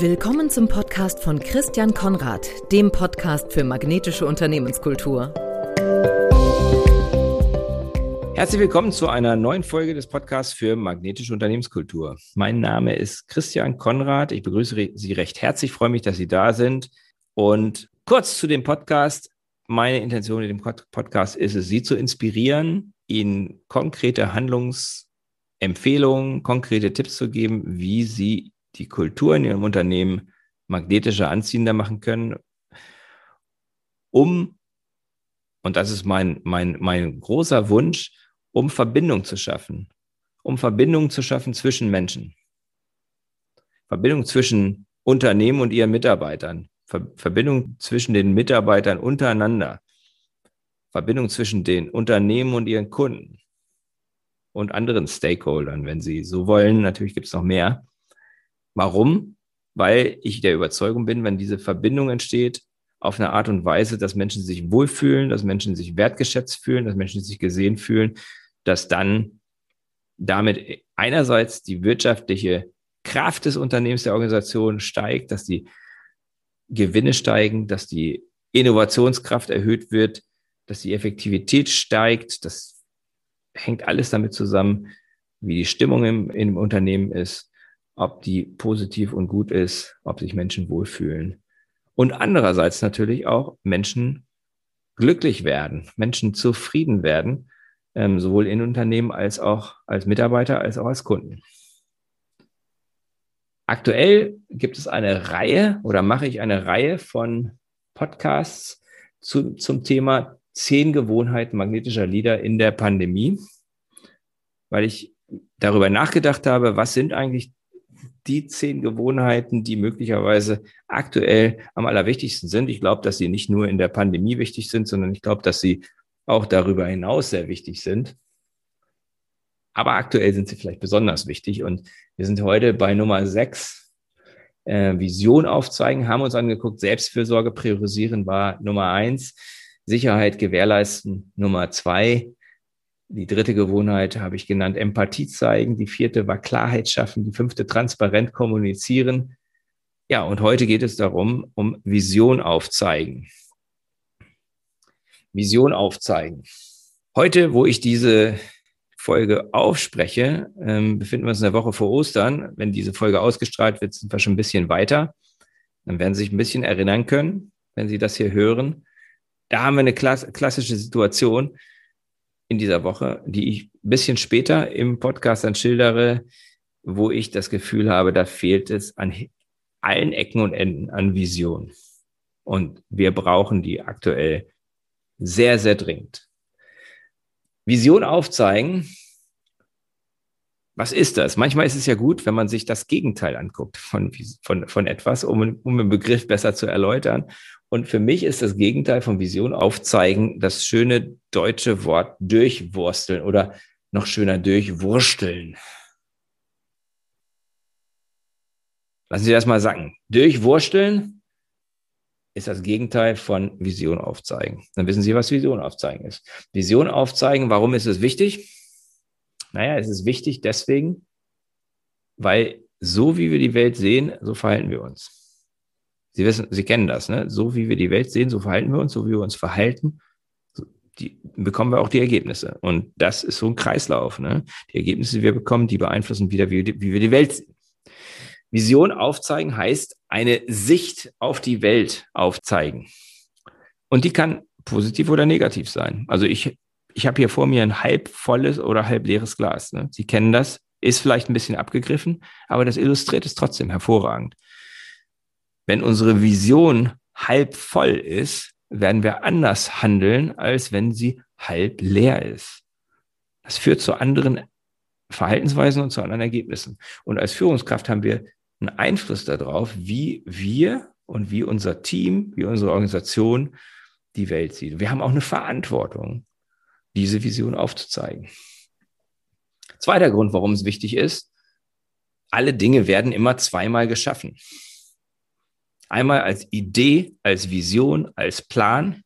Willkommen zum Podcast von Christian Konrad, dem Podcast für magnetische Unternehmenskultur. Herzlich willkommen zu einer neuen Folge des Podcasts für magnetische Unternehmenskultur. Mein Name ist Christian Konrad. Ich begrüße Sie recht herzlich, freue mich, dass Sie da sind. Und kurz zu dem Podcast. Meine Intention in dem Podcast ist es, Sie zu inspirieren, Ihnen konkrete Handlungsempfehlungen, konkrete Tipps zu geben, wie Sie die Kultur in Ihrem Unternehmen magnetischer anziehender machen können, um, und das ist mein, mein, mein großer Wunsch, um Verbindung zu schaffen, um Verbindung zu schaffen zwischen Menschen. Verbindung zwischen Unternehmen und ihren Mitarbeitern. Ver Verbindung zwischen den Mitarbeitern untereinander. Verbindung zwischen den Unternehmen und ihren Kunden und anderen Stakeholdern, wenn Sie so wollen. Natürlich gibt es noch mehr. Warum? Weil ich der Überzeugung bin, wenn diese Verbindung entsteht, auf eine Art und Weise, dass Menschen sich wohlfühlen, dass Menschen sich wertgeschätzt fühlen, dass Menschen sich gesehen fühlen, dass dann damit einerseits die wirtschaftliche Kraft des Unternehmens, der Organisation steigt, dass die Gewinne steigen, dass die Innovationskraft erhöht wird, dass die Effektivität steigt. Das hängt alles damit zusammen, wie die Stimmung im, im Unternehmen ist ob die positiv und gut ist, ob sich Menschen wohlfühlen. Und andererseits natürlich auch Menschen glücklich werden, Menschen zufrieden werden, ähm, sowohl in Unternehmen als auch als Mitarbeiter, als auch als Kunden. Aktuell gibt es eine Reihe oder mache ich eine Reihe von Podcasts zu, zum Thema zehn Gewohnheiten magnetischer Leader in der Pandemie, weil ich darüber nachgedacht habe, was sind eigentlich die zehn Gewohnheiten, die möglicherweise aktuell am allerwichtigsten sind. Ich glaube, dass sie nicht nur in der Pandemie wichtig sind, sondern ich glaube, dass sie auch darüber hinaus sehr wichtig sind. Aber aktuell sind sie vielleicht besonders wichtig. Und wir sind heute bei Nummer sechs. Äh, Vision aufzeigen, haben uns angeguckt, Selbstfürsorge priorisieren war Nummer eins, Sicherheit gewährleisten Nummer zwei, die dritte Gewohnheit habe ich genannt, Empathie zeigen. Die vierte war Klarheit schaffen. Die fünfte transparent kommunizieren. Ja, und heute geht es darum, um Vision aufzeigen. Vision aufzeigen. Heute, wo ich diese Folge aufspreche, ähm, befinden wir uns in der Woche vor Ostern. Wenn diese Folge ausgestrahlt wird, sind wir schon ein bisschen weiter. Dann werden Sie sich ein bisschen erinnern können, wenn Sie das hier hören. Da haben wir eine klassische Situation in dieser Woche, die ich ein bisschen später im Podcast dann schildere, wo ich das Gefühl habe, da fehlt es an allen Ecken und Enden an Vision. Und wir brauchen die aktuell sehr, sehr dringend. Vision aufzeigen. Was ist das? Manchmal ist es ja gut, wenn man sich das Gegenteil anguckt von, von, von etwas, um, um einen Begriff besser zu erläutern. Und für mich ist das Gegenteil von Vision aufzeigen das schöne deutsche Wort durchwursteln oder noch schöner durchwursteln. Lassen Sie das mal sagen. Durchwursteln ist das Gegenteil von Vision aufzeigen. Dann wissen Sie, was Vision aufzeigen ist. Vision aufzeigen, warum ist es wichtig? Naja, es ist wichtig deswegen, weil so wie wir die Welt sehen, so verhalten wir uns. Sie wissen, Sie kennen das, ne? So wie wir die Welt sehen, so verhalten wir uns, so wie wir uns verhalten, die, bekommen wir auch die Ergebnisse. Und das ist so ein Kreislauf, ne? Die Ergebnisse, die wir bekommen, die beeinflussen wieder, wie, wie wir die Welt sehen. Vision aufzeigen heißt eine Sicht auf die Welt aufzeigen. Und die kann positiv oder negativ sein. Also ich, ich habe hier vor mir ein halb volles oder halb leeres Glas. Ne? Sie kennen das, ist vielleicht ein bisschen abgegriffen, aber das illustriert es trotzdem hervorragend. Wenn unsere Vision halb voll ist, werden wir anders handeln, als wenn sie halb leer ist. Das führt zu anderen Verhaltensweisen und zu anderen Ergebnissen. Und als Führungskraft haben wir einen Einfluss darauf, wie wir und wie unser Team, wie unsere Organisation die Welt sieht. Wir haben auch eine Verantwortung, diese Vision aufzuzeigen. Zweiter Grund, warum es wichtig ist, alle Dinge werden immer zweimal geschaffen. Einmal als Idee, als Vision, als Plan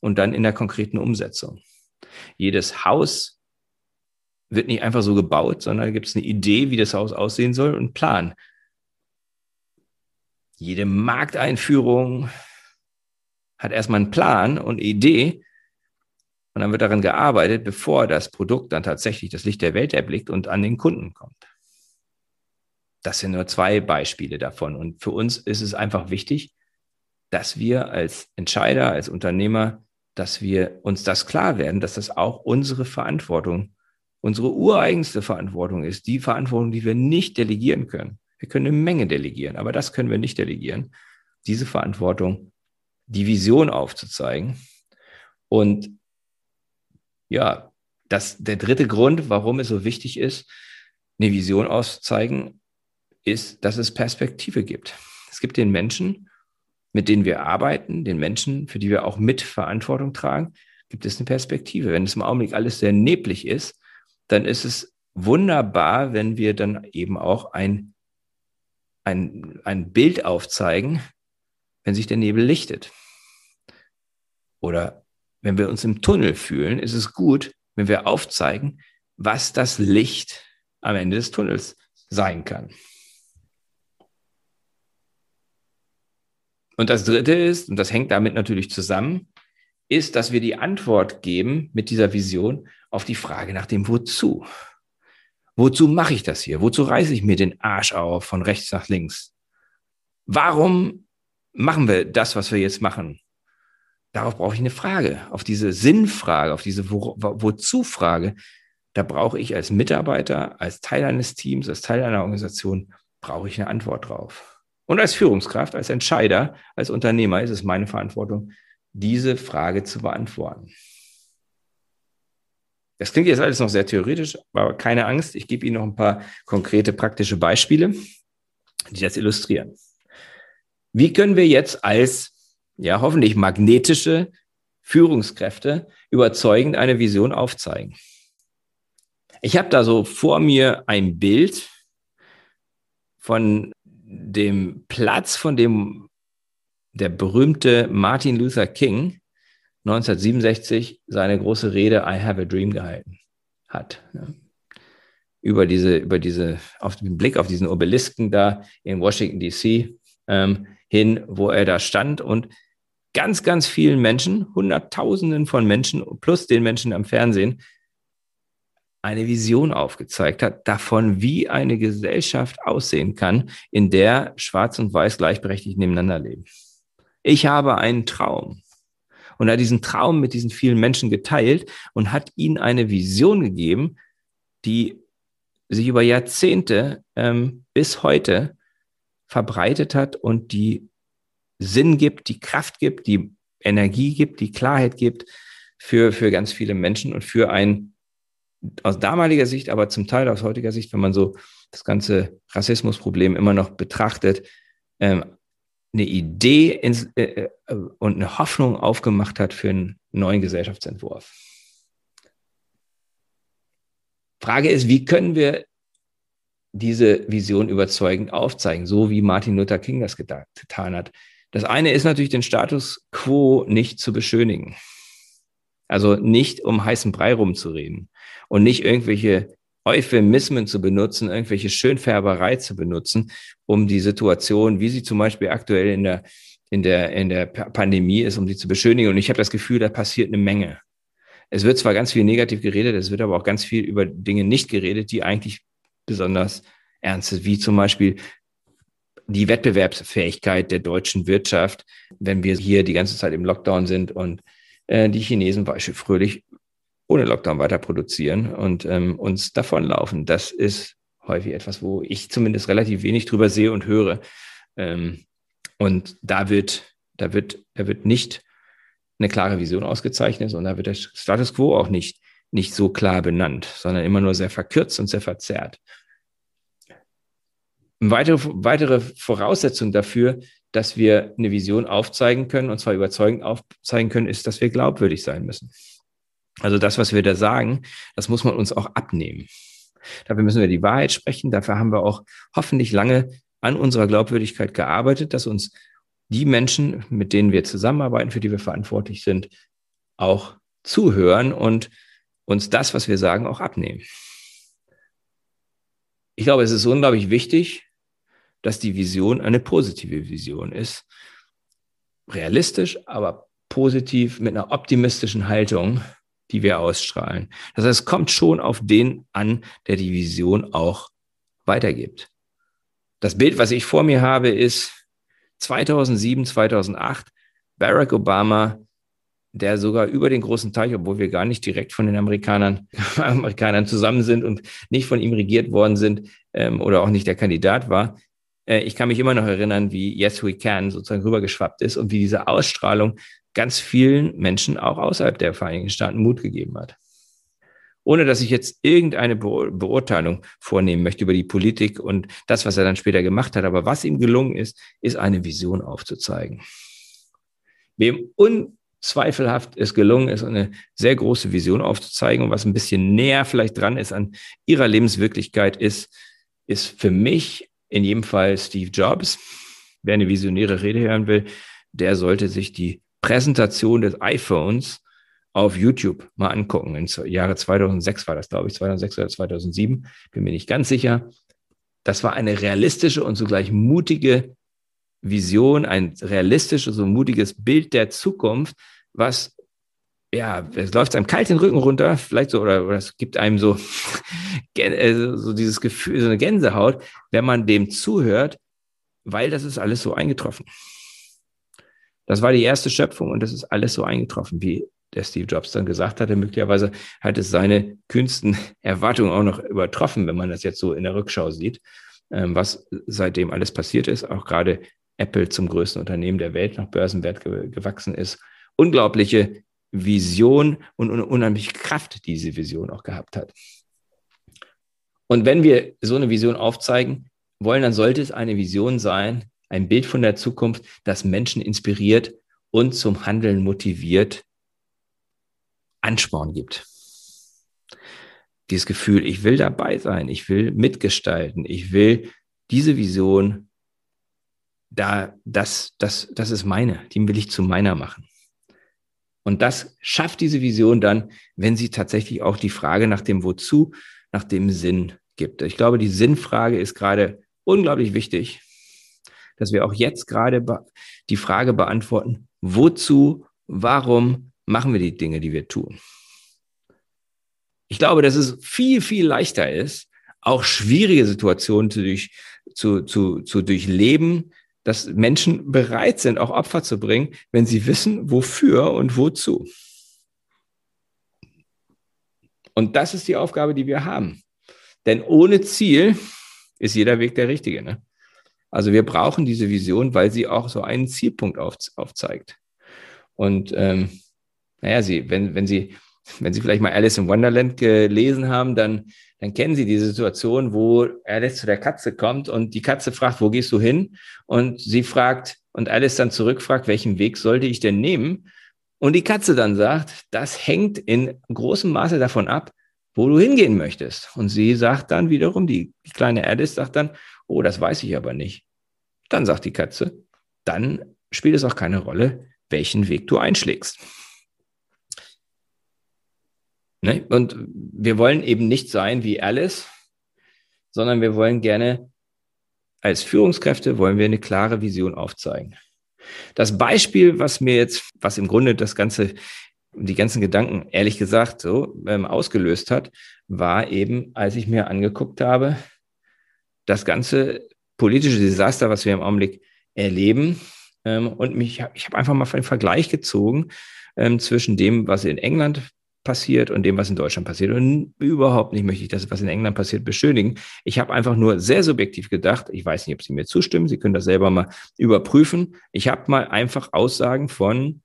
und dann in der konkreten Umsetzung. Jedes Haus wird nicht einfach so gebaut, sondern gibt es eine Idee, wie das Haus aussehen soll und Plan. Jede Markteinführung hat erstmal einen Plan und Idee und dann wird daran gearbeitet, bevor das Produkt dann tatsächlich das Licht der Welt erblickt und an den Kunden kommt. Das sind nur zwei Beispiele davon. Und für uns ist es einfach wichtig, dass wir als Entscheider, als Unternehmer, dass wir uns das klar werden, dass das auch unsere Verantwortung, unsere ureigenste Verantwortung ist, die Verantwortung, die wir nicht delegieren können. Wir können eine Menge delegieren, aber das können wir nicht delegieren. Diese Verantwortung, die Vision aufzuzeigen. Und ja, das, der dritte Grund, warum es so wichtig ist, eine Vision auszuzeigen, ist, dass es Perspektive gibt. Es gibt den Menschen, mit denen wir arbeiten, den Menschen, für die wir auch mit Verantwortung tragen, gibt es eine Perspektive. Wenn es im Augenblick alles sehr neblig ist, dann ist es wunderbar, wenn wir dann eben auch ein, ein, ein Bild aufzeigen, wenn sich der Nebel lichtet. Oder wenn wir uns im Tunnel fühlen, ist es gut, wenn wir aufzeigen, was das Licht am Ende des Tunnels sein kann. Und das Dritte ist, und das hängt damit natürlich zusammen, ist, dass wir die Antwort geben mit dieser Vision auf die Frage nach dem Wozu. Wozu mache ich das hier? Wozu reiße ich mir den Arsch auf von rechts nach links? Warum machen wir das, was wir jetzt machen? Darauf brauche ich eine Frage. Auf diese Sinnfrage, auf diese Wo Wozu-Frage, da brauche ich als Mitarbeiter, als Teil eines Teams, als Teil einer Organisation, brauche ich eine Antwort drauf. Und als Führungskraft, als Entscheider, als Unternehmer ist es meine Verantwortung, diese Frage zu beantworten. Das klingt jetzt alles noch sehr theoretisch, aber keine Angst, ich gebe Ihnen noch ein paar konkrete praktische Beispiele, die das illustrieren. Wie können wir jetzt als, ja, hoffentlich magnetische Führungskräfte überzeugend eine Vision aufzeigen? Ich habe da so vor mir ein Bild von dem Platz, von dem der berühmte Martin Luther King 1967 seine große Rede I Have a Dream gehalten hat. Über diese, über diese, auf den Blick auf diesen Obelisken da in Washington DC ähm, hin, wo er da stand und ganz, ganz vielen Menschen, Hunderttausenden von Menschen plus den Menschen am Fernsehen eine Vision aufgezeigt hat davon, wie eine Gesellschaft aussehen kann, in der Schwarz und Weiß gleichberechtigt nebeneinander leben. Ich habe einen Traum. Und er hat diesen Traum mit diesen vielen Menschen geteilt und hat ihnen eine Vision gegeben, die sich über Jahrzehnte ähm, bis heute verbreitet hat und die Sinn gibt, die Kraft gibt, die Energie gibt, die Klarheit gibt für, für ganz viele Menschen und für ein aus damaliger Sicht, aber zum Teil aus heutiger Sicht, wenn man so das ganze Rassismusproblem immer noch betrachtet, ähm, eine Idee ins, äh, äh, und eine Hoffnung aufgemacht hat für einen neuen Gesellschaftsentwurf. Frage ist, wie können wir diese Vision überzeugend aufzeigen, so wie Martin Luther King das getan hat. Das eine ist natürlich, den Status quo nicht zu beschönigen. Also nicht um heißen Brei rumzureden und nicht irgendwelche Euphemismen zu benutzen, irgendwelche Schönfärberei zu benutzen, um die Situation, wie sie zum Beispiel aktuell in der, in der, in der Pandemie ist, um sie zu beschönigen. Und ich habe das Gefühl, da passiert eine Menge. Es wird zwar ganz viel negativ geredet, es wird aber auch ganz viel über Dinge nicht geredet, die eigentlich besonders ernst sind, wie zum Beispiel die Wettbewerbsfähigkeit der deutschen Wirtschaft, wenn wir hier die ganze Zeit im Lockdown sind und äh, die Chinesen beispielsweise fröhlich ohne Lockdown weiter produzieren und ähm, uns davonlaufen. Das ist häufig etwas, wo ich zumindest relativ wenig drüber sehe und höre. Ähm, und da wird, da wird, da wird nicht eine klare Vision ausgezeichnet und da wird der Status quo auch nicht, nicht so klar benannt, sondern immer nur sehr verkürzt und sehr verzerrt. Eine weitere, weitere Voraussetzung dafür dass wir eine Vision aufzeigen können, und zwar überzeugend aufzeigen können, ist, dass wir glaubwürdig sein müssen. Also das, was wir da sagen, das muss man uns auch abnehmen. Dafür müssen wir die Wahrheit sprechen. Dafür haben wir auch hoffentlich lange an unserer Glaubwürdigkeit gearbeitet, dass uns die Menschen, mit denen wir zusammenarbeiten, für die wir verantwortlich sind, auch zuhören und uns das, was wir sagen, auch abnehmen. Ich glaube, es ist unglaublich wichtig, dass die Vision eine positive Vision ist. Realistisch, aber positiv mit einer optimistischen Haltung, die wir ausstrahlen. Das heißt, es kommt schon auf den an, der die Vision auch weitergibt. Das Bild, was ich vor mir habe, ist 2007, 2008, Barack Obama, der sogar über den großen Teich, obwohl wir gar nicht direkt von den Amerikanern, Amerikanern zusammen sind und nicht von ihm regiert worden sind ähm, oder auch nicht der Kandidat war, ich kann mich immer noch erinnern, wie Yes We Can sozusagen rübergeschwappt ist und wie diese Ausstrahlung ganz vielen Menschen auch außerhalb der Vereinigten Staaten Mut gegeben hat. Ohne dass ich jetzt irgendeine Beurteilung vornehmen möchte über die Politik und das, was er dann später gemacht hat. Aber was ihm gelungen ist, ist eine Vision aufzuzeigen. Wem unzweifelhaft es gelungen ist, eine sehr große Vision aufzuzeigen und was ein bisschen näher vielleicht dran ist an ihrer Lebenswirklichkeit ist, ist für mich in jedem Fall Steve Jobs. Wer eine visionäre Rede hören will, der sollte sich die Präsentation des iPhones auf YouTube mal angucken. Im Jahre 2006 war das, glaube ich, 2006 oder 2007, bin mir nicht ganz sicher. Das war eine realistische und zugleich mutige Vision, ein realistisches und mutiges Bild der Zukunft, was ja, es läuft einem kalt den Rücken runter, vielleicht so, oder, oder es gibt einem so, äh, so dieses Gefühl, so eine Gänsehaut, wenn man dem zuhört, weil das ist alles so eingetroffen. Das war die erste Schöpfung und das ist alles so eingetroffen, wie der Steve Jobs dann gesagt hatte. Möglicherweise hat es seine kühnsten Erwartungen auch noch übertroffen, wenn man das jetzt so in der Rückschau sieht, ähm, was seitdem alles passiert ist. Auch gerade Apple zum größten Unternehmen der Welt nach Börsenwert gewachsen ist. Unglaubliche Vision und eine unheimliche Kraft diese Vision auch gehabt hat. Und wenn wir so eine Vision aufzeigen wollen, dann sollte es eine Vision sein, ein Bild von der Zukunft, das Menschen inspiriert und zum Handeln motiviert, Ansporn gibt. Dieses Gefühl, ich will dabei sein, ich will mitgestalten, ich will diese Vision, da, das, das, das ist meine, die will ich zu meiner machen. Und das schafft diese Vision dann, wenn sie tatsächlich auch die Frage nach dem Wozu, nach dem Sinn gibt. Ich glaube, die Sinnfrage ist gerade unglaublich wichtig dass wir auch jetzt gerade die Frage beantworten, wozu, warum machen wir die Dinge, die wir tun? Ich glaube, dass es viel, viel leichter ist, auch schwierige Situationen zu, durch, zu, zu, zu durchleben, dass Menschen bereit sind, auch Opfer zu bringen, wenn sie wissen, wofür und wozu. Und das ist die Aufgabe, die wir haben. Denn ohne Ziel ist jeder Weg der richtige. Ne? Also wir brauchen diese Vision, weil sie auch so einen Zielpunkt auf, aufzeigt. Und ähm, naja, sie, wenn, wenn Sie, wenn Sie vielleicht mal Alice in Wonderland gelesen haben, dann, dann kennen Sie diese Situation, wo Alice zu der Katze kommt und die Katze fragt, wo gehst du hin? Und sie fragt, und Alice dann zurückfragt, welchen Weg sollte ich denn nehmen? Und die Katze dann sagt, das hängt in großem Maße davon ab, wo du hingehen möchtest. Und sie sagt dann wiederum, die, die kleine Alice sagt dann, Oh, das weiß ich aber nicht. Dann sagt die Katze, dann spielt es auch keine Rolle, welchen Weg du einschlägst. Ne? Und wir wollen eben nicht sein wie Alice, sondern wir wollen gerne als Führungskräfte wollen wir eine klare Vision aufzeigen. Das Beispiel, was mir jetzt, was im Grunde das ganze, die ganzen Gedanken, ehrlich gesagt, so ähm, ausgelöst hat, war eben, als ich mir angeguckt habe, das ganze politische Desaster, was wir im Augenblick erleben. Ähm, und mich, ich habe einfach mal einen Vergleich gezogen ähm, zwischen dem, was in England passiert und dem, was in Deutschland passiert. Und überhaupt nicht möchte ich das, was in England passiert, beschönigen. Ich habe einfach nur sehr subjektiv gedacht, ich weiß nicht, ob Sie mir zustimmen, Sie können das selber mal überprüfen. Ich habe mal einfach Aussagen von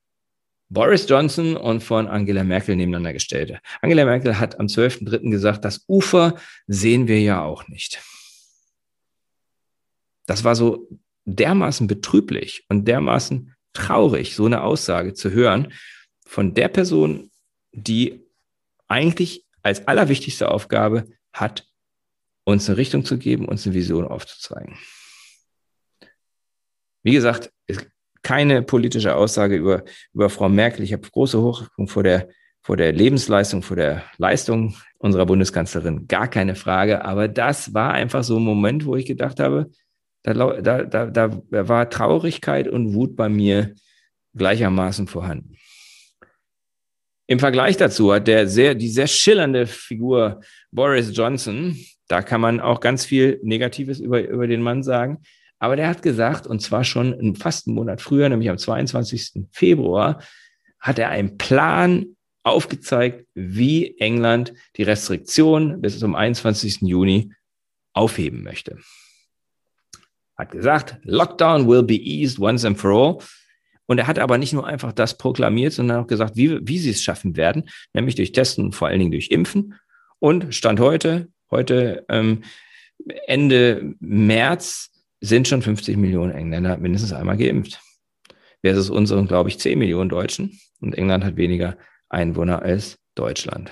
Boris Johnson und von Angela Merkel nebeneinander gestellt. Angela Merkel hat am 12.3. gesagt, das Ufer sehen wir ja auch nicht. Das war so dermaßen betrüblich und dermaßen traurig, so eine Aussage zu hören von der Person, die eigentlich als allerwichtigste Aufgabe hat, uns eine Richtung zu geben, uns eine Vision aufzuzeigen. Wie gesagt, keine politische Aussage über, über Frau Merkel. Ich habe große Hochachtung vor der, vor der Lebensleistung, vor der Leistung unserer Bundeskanzlerin. Gar keine Frage. Aber das war einfach so ein Moment, wo ich gedacht habe, da, da, da, da war Traurigkeit und Wut bei mir gleichermaßen vorhanden. Im Vergleich dazu hat der sehr, die sehr schillernde Figur Boris Johnson, da kann man auch ganz viel Negatives über, über den Mann sagen. Aber der hat gesagt, und zwar schon fast einen Monat früher, nämlich am 22. Februar, hat er einen Plan aufgezeigt, wie England die Restriktion bis zum 21. Juni aufheben möchte. Hat gesagt, Lockdown will be eased once and for all. Und er hat aber nicht nur einfach das proklamiert, sondern auch gesagt, wie, wie sie es schaffen werden, nämlich durch Testen und vor allen Dingen durch Impfen. Und Stand heute, heute ähm, Ende März sind schon 50 Millionen Engländer mindestens einmal geimpft. Versus unseren, glaube ich, 10 Millionen Deutschen. Und England hat weniger Einwohner als Deutschland.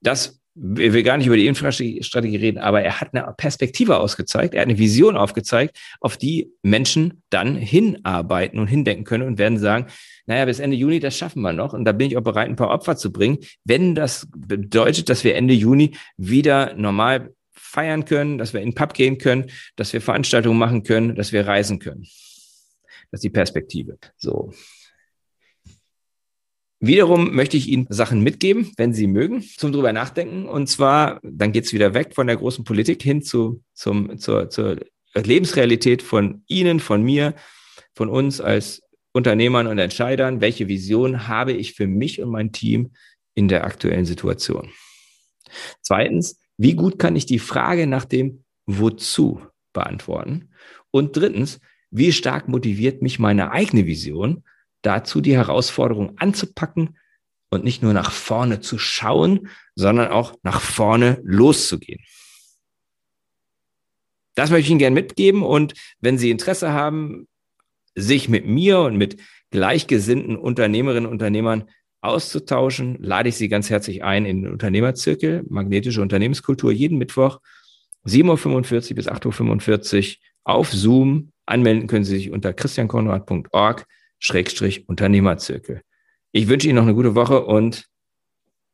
Das ich will gar nicht über die Infrastrategie reden, aber er hat eine Perspektive ausgezeigt, er hat eine Vision aufgezeigt, auf die Menschen dann hinarbeiten und hindenken können und werden sagen, naja, bis Ende Juni, das schaffen wir noch. Und da bin ich auch bereit, ein paar Opfer zu bringen, wenn das bedeutet, dass wir Ende Juni wieder normal feiern können, dass wir in den Pub gehen können, dass wir Veranstaltungen machen können, dass wir reisen können. Das ist die Perspektive. So. Wiederum möchte ich Ihnen Sachen mitgeben, wenn Sie mögen, zum drüber nachdenken. Und zwar, dann geht's wieder weg von der großen Politik hin zu, zum, zur, zur Lebensrealität von Ihnen, von mir, von uns als Unternehmern und Entscheidern. Welche Vision habe ich für mich und mein Team in der aktuellen Situation? Zweitens, wie gut kann ich die Frage nach dem Wozu beantworten? Und drittens, wie stark motiviert mich meine eigene Vision, dazu, die Herausforderung anzupacken und nicht nur nach vorne zu schauen, sondern auch nach vorne loszugehen. Das möchte ich Ihnen gerne mitgeben und wenn Sie Interesse haben, sich mit mir und mit gleichgesinnten Unternehmerinnen und Unternehmern auszutauschen, lade ich Sie ganz herzlich ein in den Unternehmerzirkel, magnetische Unternehmenskultur, jeden Mittwoch 7.45 Uhr bis 8.45 Uhr auf Zoom. Anmelden können Sie sich unter christiankonrad.org Schrägstrich Unternehmerzirkel. Ich wünsche Ihnen noch eine gute Woche und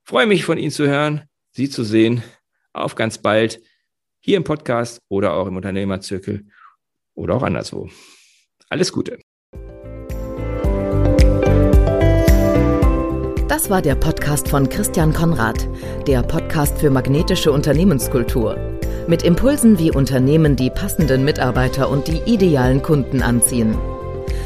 freue mich von Ihnen zu hören, Sie zu sehen. Auf ganz bald hier im Podcast oder auch im Unternehmerzirkel oder auch anderswo. Alles Gute. Das war der Podcast von Christian Konrad, der Podcast für magnetische Unternehmenskultur. Mit Impulsen, wie Unternehmen die passenden Mitarbeiter und die idealen Kunden anziehen.